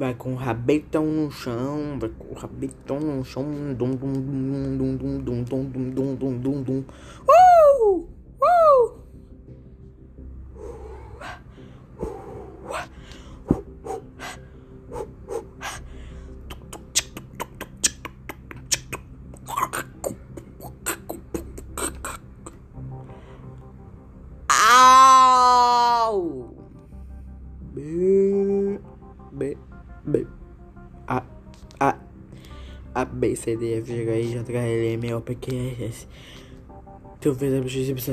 Vai com o rabetão no chão, vai com o rabetão no chão. Dum, dum, dum, dum, dum, dum, dum, dum, dum, dum, dum, dum. Uh! Uh! B, B, B, A, A, A, B, C, D, F, G, H, I, J, K, L, M, N, O, P, Q, R, S. Tu fez a justiça.